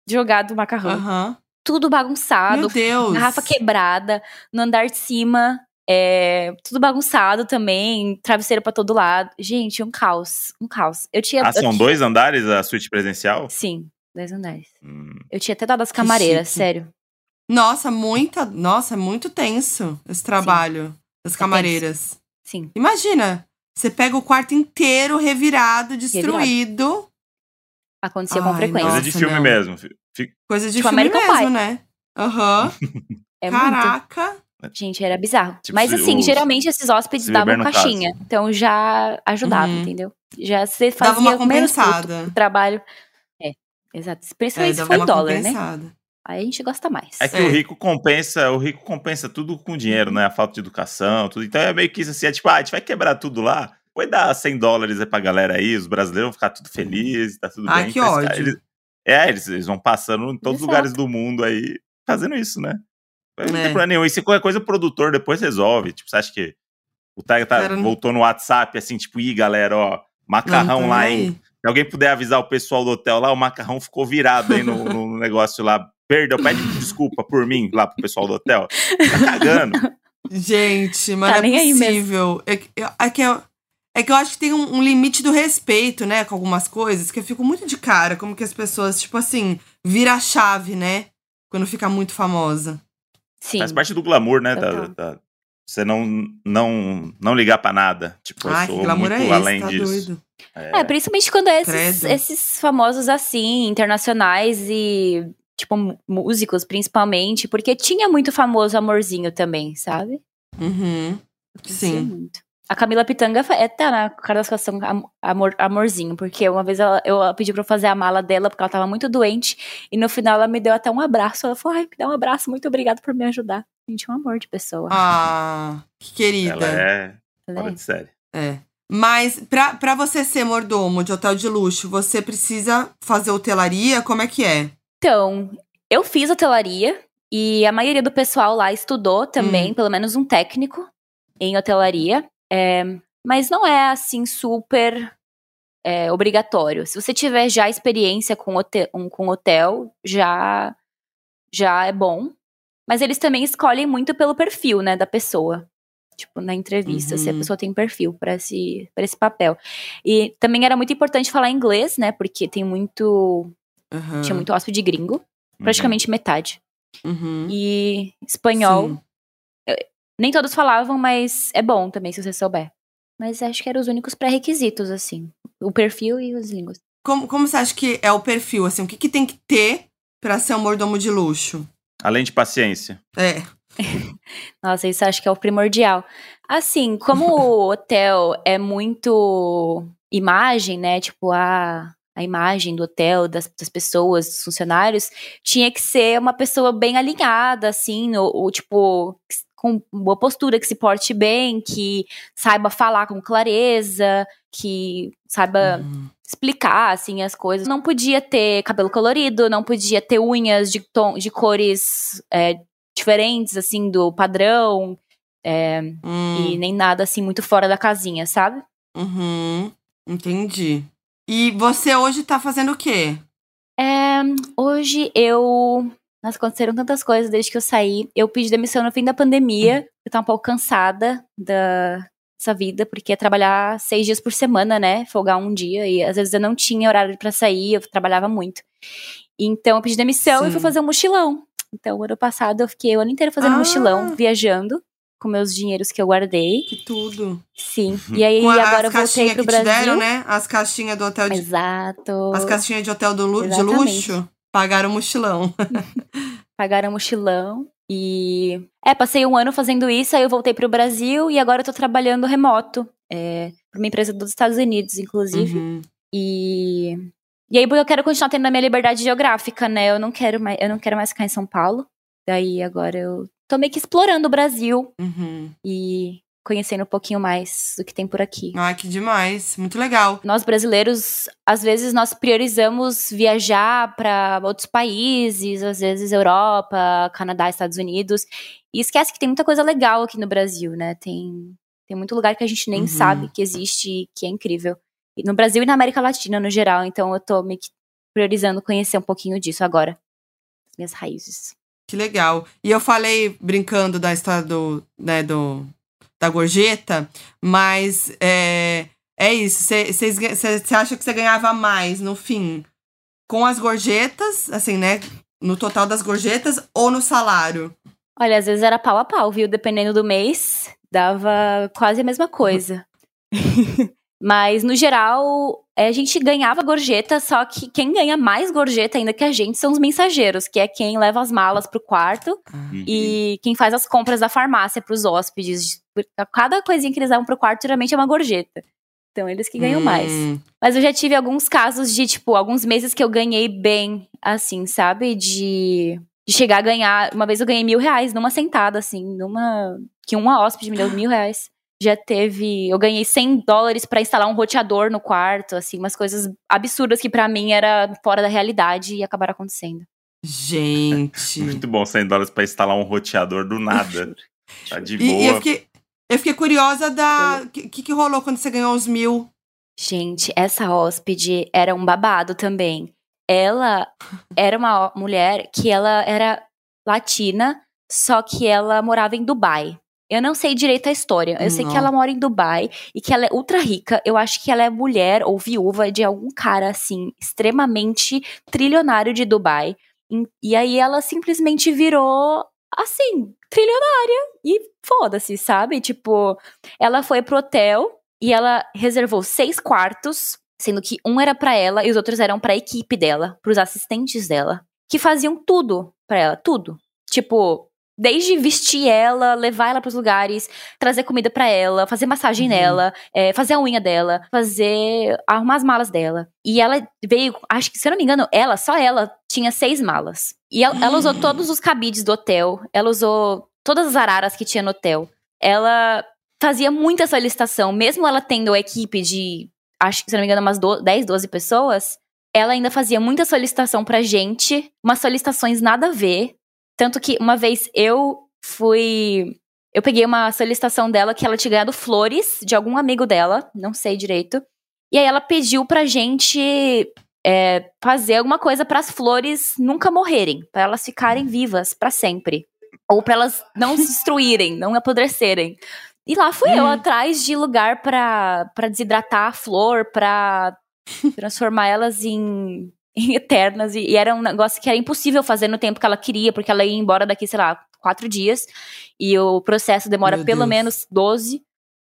jogado o macarrão. Aham. Tudo bagunçado, Meu Deus. garrafa quebrada, no andar de cima, é, tudo bagunçado também, travesseiro pra todo lado. Gente, um caos, um caos. Eu tinha. Ah, eu são tinha- dois andares a suíte presencial? Sim, dois andares. Hum, Eu tinha até dado as camareiras, sério. Nossa, muita. Nossa, é muito tenso esse trabalho das camareiras. Sim. Imagina, você pega o quarto inteiro revirado, destruído. Acontecia com Ai, frequência. coisa de filme não. mesmo. Fi- fi- Coisa de Tipo filme American mesmo, Pie. né? Aham. É muito. Caraca. Gente, era bizarro. Tipo, Mas se assim, os- geralmente esses hóspedes se davam no caixinha. Então já ajudava, Uhum. entendeu? Já você fazia Dava uma menos custo compensada. o trabalho. É, exato. É, Principalmente se dava for em uma dólar, né? compensada. Aí a gente gosta mais. É que É. o rico compensa, o rico compensa tudo com dinheiro, né? A falta de educação, tudo. Então é meio que isso assim, é tipo, ah, a gente vai quebrar tudo lá, vai dar 100 dólares aí pra galera aí, os brasileiros vão ficar tudo felizes, tá tudo Ai, bem. que Então, esse ódio. eles- é, eles, eles vão passando em todos os lugares do mundo aí, fazendo isso, né? Não tem É. problema nenhum. E se qualquer coisa o produtor depois resolve. Tipo, você acha que o Tiger tá, Cara, voltou no WhatsApp, assim, tipo, ih, galera, ó, macarrão Não, lá, tá hein? Se alguém puder avisar o pessoal do hotel lá, o macarrão ficou virado aí no, no <laughs> negócio lá. Perdão, pede desculpa por mim lá pro pessoal do hotel. Tá cagando. <laughs> Gente, mas Tá é aí mesmo. possível. É, que- é que eu, é que eu acho que tem um, um limite do respeito, né, com algumas coisas, que eu fico muito de cara, como que as pessoas, tipo assim, vira a chave, né? Quando fica muito famosa. Sim. Faz parte do glamour, né? Da, da- você não, não, não ligar pra nada. Tipo, eu Ai, que sou glamour muito é esse, além tá disso. doido. É, principalmente quando é esses, esses famosos assim, internacionais e, tipo, mú- músicos principalmente, porque tinha muito famoso amorzinho também, sabe? Uhum. Sim. muito. A Camila Pitanga é, tá na cara da situação am- amor, amorzinho, porque uma vez ela, eu pedi pra eu fazer a mala dela, porque ela tava muito doente, e no final ela me deu até um abraço. Ela falou, ai, me dá um abraço, muito obrigada por me ajudar. Gente, um amor de pessoa. Ah, que querida. Ela é Ela fora é- de série. É. Mas pra, pra você ser mordomo de hotel de luxo, você precisa fazer hotelaria? Como é que é? Então, eu fiz hotelaria, e a maioria do pessoal lá estudou também, pelo menos um técnico em hotelaria. É, mas não é assim super é, obrigatório. Se você tiver já experiência com hotel, um, com hotel já, já é bom. Mas eles também escolhem muito pelo perfil, né, da pessoa. Tipo, na entrevista, se a Uhum. pessoa tem perfil para esse, pra esse papel. E também era muito importante falar inglês, né, porque tem muito. Aham. Tinha muito hóspede gringo, praticamente metade. Uhum. E espanhol, Sim. Nem todos falavam, mas é bom também se você souber. Mas acho que eram os únicos pré-requisitos, assim. O perfil e as línguas. Como, como você acha que é o perfil, assim? O que, que tem que ter pra ser um mordomo de luxo? Além de paciência. É. <laughs> Nossa, isso acho que é o primordial. Assim, como o <laughs> hotel é muito imagem, né? Tipo, a, a imagem do hotel, das, das pessoas, dos funcionários, tinha que ser uma pessoa bem alinhada, assim, ou, ou, tipo, com boa postura, que se porte bem, que saiba falar com clareza, que saiba Uhum. explicar, assim, as coisas. Não podia ter cabelo colorido, não podia ter unhas de, tom, de cores é, diferentes, assim, do padrão, é, Hum. e nem nada, assim, muito fora da casinha, sabe? Uhum. Entendi. E você hoje tá fazendo o quê? É, hoje eu. Nossa, aconteceram tantas coisas desde que eu saí. Eu pedi demissão no fim da pandemia. Eu tava um pouco cansada da, dessa vida, porque é trabalhar seis dias por semana, né? Folgar um dia. E às vezes eu não tinha horário para sair, eu trabalhava muito. Então eu pedi demissão Sim. e fui fazer um mochilão. Então, ano passado eu fiquei o ano inteiro fazendo ah. mochilão, viajando com meus dinheiros que eu guardei. Que tudo. Sim. Uhum. E aí com agora eu voltei pro Brasil. Deram, né? As caixinhas do hotel de Exato. As caixinhas de hotel do, de luxo pagaram mochilão. <laughs> pagaram mochilão. E é, passei um ano fazendo isso, aí eu voltei pro Brasil e agora eu tô trabalhando remoto. É, pra uma empresa dos Estados Unidos, inclusive. Uhum. E. E aí eu quero continuar tendo a minha liberdade geográfica, né? Eu não quero mais, eu não quero mais ficar em São Paulo. Daí agora eu tô meio que explorando o Brasil uhum. e conhecendo um pouquinho mais do que tem por aqui. Ah, que demais, muito legal. Nós brasileiros, às vezes nós priorizamos viajar para outros países, às vezes Europa, Canadá, Estados Unidos, e esquece que tem muita coisa legal aqui no Brasil, né? Tem tem muito lugar que a gente nem uhum. sabe que existe, que é incrível. no Brasil e na América Latina no geral, então eu tô meio que priorizando conhecer um pouquinho disso agora. Minhas raízes. Que legal. E eu falei brincando da história do, né, do da gorjeta, mas é, é isso. Você acha que você ganhava mais no fim com as gorjetas, assim, né? No total das gorjetas ou no salário? Olha, às vezes era pau a pau, viu? Dependendo do mês, dava quase a mesma coisa. <laughs> Mas, no geral, a gente ganhava gorjeta, só que quem ganha mais gorjeta ainda que a gente são os mensageiros, que é quem leva as malas pro quarto uhum. e quem faz as compras da farmácia pros hóspedes. Cada coisinha que eles levam pro quarto geralmente é uma gorjeta. Então, eles que ganham hum. mais. Mas eu já tive alguns casos de, tipo, alguns meses que eu ganhei bem, assim, sabe? De, de chegar a ganhar. Uma vez eu ganhei mil reais numa sentada, assim, numa. Que uma hóspede me deu mil reais já teve. Eu ganhei 100 dólares para instalar um roteador no quarto, assim, umas coisas absurdas que para mim era fora da realidade e acabaram acontecendo. Gente. <laughs> Muito bom 100 dólares para instalar um roteador do nada. <laughs> tá de boa. E, eu, fiquei, eu fiquei curiosa da. O que, que rolou quando você ganhou os mil? Gente, essa hóspede era um babado também. Ela era uma mulher que ela era latina, só que ela morava em Dubai. Eu não sei direito a história. Eu não. sei que ela mora em Dubai e que ela é ultra rica. Eu acho que ela é mulher ou viúva de algum cara, assim, extremamente trilionário de Dubai. E aí ela simplesmente virou, assim, trilionária. E foda-se, sabe? Tipo, ela foi pro hotel e ela reservou seis quartos, sendo que um era para ela e os outros eram pra equipe dela, pros assistentes dela, que faziam tudo para ela, tudo. Tipo, Desde vestir ela, levar ela para os lugares, trazer comida para ela, fazer massagem uhum. nela, é, fazer a unha dela, fazer. arrumar as malas dela. E ela veio, acho que, se eu não me engano, ela, só ela, tinha seis malas. E ela, ela usou todos os cabides do hotel, ela usou todas as araras que tinha no hotel. Ela fazia muita solicitação, mesmo ela tendo a equipe de, acho que, se não me engano, umas 10, 12 pessoas. Ela ainda fazia muita solicitação pra gente, umas solicitações nada a ver, tanto que uma vez eu fui. Eu peguei uma solicitação dela que ela tinha ganhado flores de algum amigo dela, não sei direito. E aí ela pediu pra gente é, fazer alguma coisa para as flores nunca morrerem, para elas ficarem vivas para sempre. Ou para elas não se destruírem, <laughs> não apodrecerem. E lá fui hum. eu atrás de lugar para desidratar a flor, para transformar elas em <laughs> eternas. E, e, era um negócio que era impossível fazer no tempo que ela queria, porque ela ia embora daqui, sei lá, quatro dias. E o processo demora Meu pelo Deus. menos 12.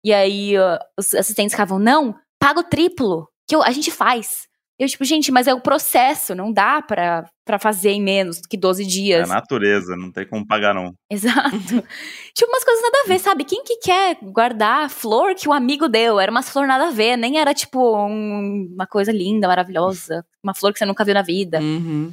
E aí uh, os assistentes ficavam, não, paga o triplo, que eu, a gente faz. Eu, tipo, gente, mas é o processo, não dá pra, pra fazer em menos que 12 dias. É a natureza, não tem como pagar, não. <laughs> Exato. tipo, umas coisas nada a ver, sabe? Quem que quer guardar a flor que o amigo deu? Era uma flor nada a ver, nem era, tipo, um, uma coisa linda, maravilhosa. Uma flor que você nunca viu na vida. Uhum.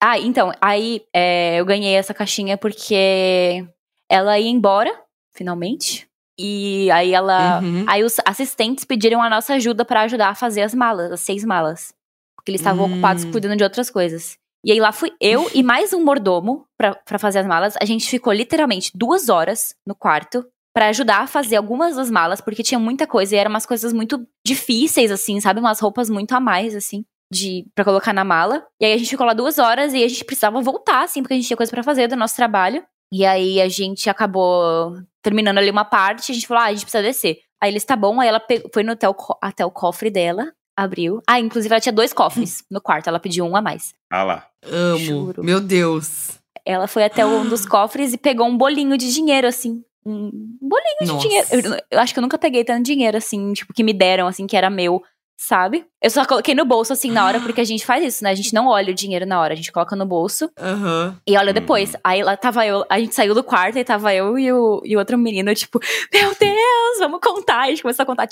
Ah, então, aí é, eu ganhei essa caixinha porque ela ia embora, finalmente. E aí ela. Uhum. Aí os assistentes pediram a nossa ajuda para ajudar a fazer as malas, as seis malas. Porque eles estavam uhum. ocupados hum. cuidando de outras coisas. E aí lá fui eu e mais um mordomo para fazer as malas. A gente ficou literalmente duas horas no quarto para ajudar a fazer algumas das malas, porque tinha muita coisa e eram umas coisas muito difíceis, assim, sabe? Umas roupas muito a mais, assim. De, pra colocar na mala. E aí a gente ficou lá duas horas e a gente precisava voltar, assim, porque a gente tinha coisa para fazer do nosso trabalho. E aí a gente acabou terminando ali uma parte, a gente falou, ah, a gente precisa descer. Aí eles, tá bom, aí ela foi no hotel, até o cofre dela, abriu. Ah, inclusive ela tinha dois cofres <laughs> no quarto, ela pediu um a mais. Ah lá. Amo. Juro. Meu Deus. Ela foi até um dos <gasps> cofres e pegou um bolinho de dinheiro, assim. Um bolinho Nossa. de dinheiro. Eu, eu, acho que eu nunca peguei tanto dinheiro, assim, tipo, que me deram, assim, que era meu sabe? Eu só coloquei no bolso assim na hora, <gasps> porque a gente faz isso, né? A gente não olha o dinheiro na hora, a gente coloca no bolso uhum. e olha depois. Aí lá tava eu, a gente saiu do quarto e tava eu e o, e o outro menino, tipo, meu <laughs> Deus, vamos contar. a gente começou a contar.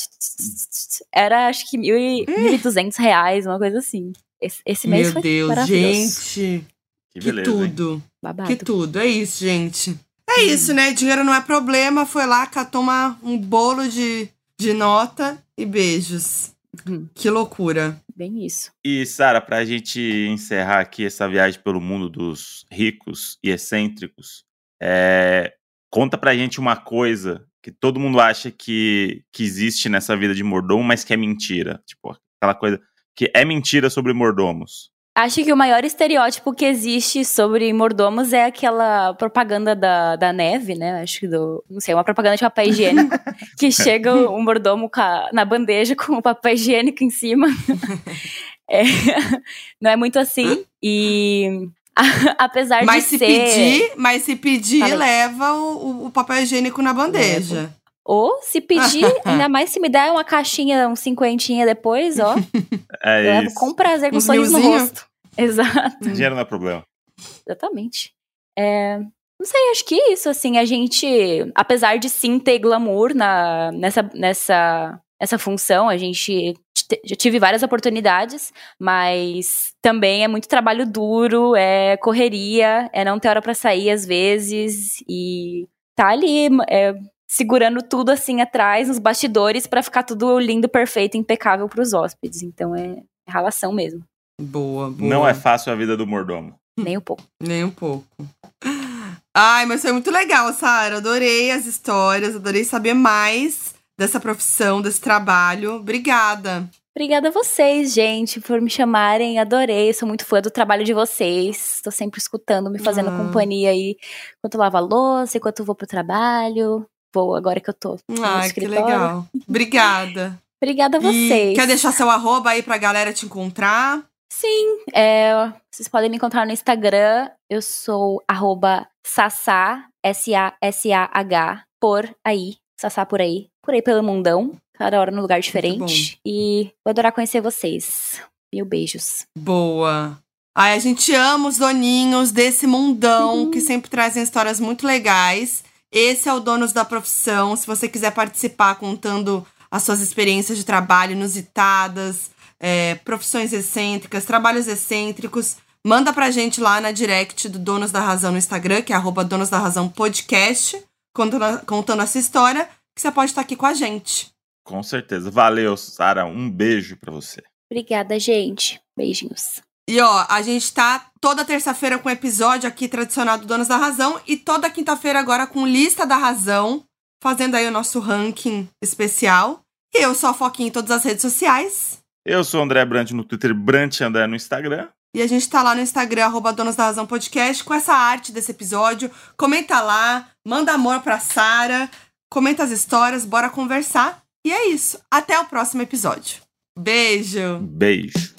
Era acho que mil e, mil e duzentos reais, uma coisa assim. Esse, esse mês meu foi Deus, gente. Que, beleza, que tudo. Babado. Que tudo. É isso, gente. É hum. isso, né? Dinheiro não é problema. Foi lá, catou uma, um bolo de, de nota e beijos. Hum. Que loucura. Bem isso. E, Sara, pra gente encerrar aqui essa viagem pelo mundo dos ricos e excêntricos, é... conta pra gente uma coisa que todo mundo acha que, que existe nessa vida de mordomo, mas que é mentira. Tipo, aquela coisa que é mentira sobre mordomos. Acho que o maior estereótipo que existe sobre mordomos é aquela propaganda da, da neve, né? Acho que do. Não sei, uma propaganda de papel higiênico. <laughs> que chega o mordomo a, na bandeja com o papel higiênico em cima. <laughs> é, não é muito assim. E. apesar mas de se ser. Pedir, mas se pedir, Falei. leva o, o, papel higiênico na bandeja. Ou se pedir, <laughs> ainda mais se me der uma caixinha, um cinquentinha depois, ó. <laughs> É eu levo com prazer, com um sorriso no rosto. <laughs> Exato. Dinheiro não é problema. Exatamente. É, não sei, acho que é isso, assim, a gente, apesar de sim ter glamour na, nessa, nessa, nessa função, a gente já tive várias oportunidades, mas também é muito trabalho duro, é correria, é não ter hora para sair às vezes e tá ali é, segurando tudo assim atrás nos bastidores para ficar tudo lindo, perfeito, impecável para os hóspedes. Então é relação mesmo. Boa, boa. Não é fácil a vida do mordomo. <laughs> Nem um pouco. Nem um pouco. Ai, mas foi muito legal, Sara. Adorei as histórias, adorei saber mais dessa profissão, desse trabalho. Obrigada. Obrigada a vocês, gente, por me chamarem. Adorei, sou muito fã do trabalho de vocês. Estou sempre escutando, me fazendo ah. companhia aí enquanto eu lavo a louça, enquanto eu vou pro trabalho. Vou agora que eu tô no Ai, que legal. Obrigada. <laughs> Obrigada a vocês. E quer deixar seu arroba aí pra galera te encontrar? Sim, é, vocês podem me encontrar no Instagram. Eu sou arroba Sassá, S-A-S-A-H, por aí. Sassá por aí. Por aí pelo mundão. Cada hora num lugar diferente. E vou adorar conhecer vocês. Mil beijos. Boa. Ai, a gente ama os doninhos desse mundão uhum. que sempre trazem histórias muito legais. Esse é o Donos da Profissão. Se você quiser participar contando as suas experiências de trabalho inusitadas, é, profissões excêntricas, trabalhos excêntricos, manda pra gente lá na direct do Donos da Razão no Instagram, que é arroba Donos da Razão Podcast, contando, contando essa história, que você pode estar aqui com a gente. Com certeza. Valeu, Sara. Um beijo para você. Obrigada, gente. Beijinhos. E ó, a gente tá toda terça-feira com episódio aqui tradicional do Donos da Razão e toda quinta-feira agora com lista da razão, fazendo aí o nosso ranking especial. E eu sou a Foquinha em todas as redes sociais. Eu sou o André Brant no Twitter, Brant André no Instagram. E a gente tá lá no Instagram, arroba Donos da Razão Podcast, com essa arte desse episódio. Comenta lá, manda amor pra Sara, comenta as histórias, bora conversar. E é isso. Até o próximo episódio. Beijo. Beijo.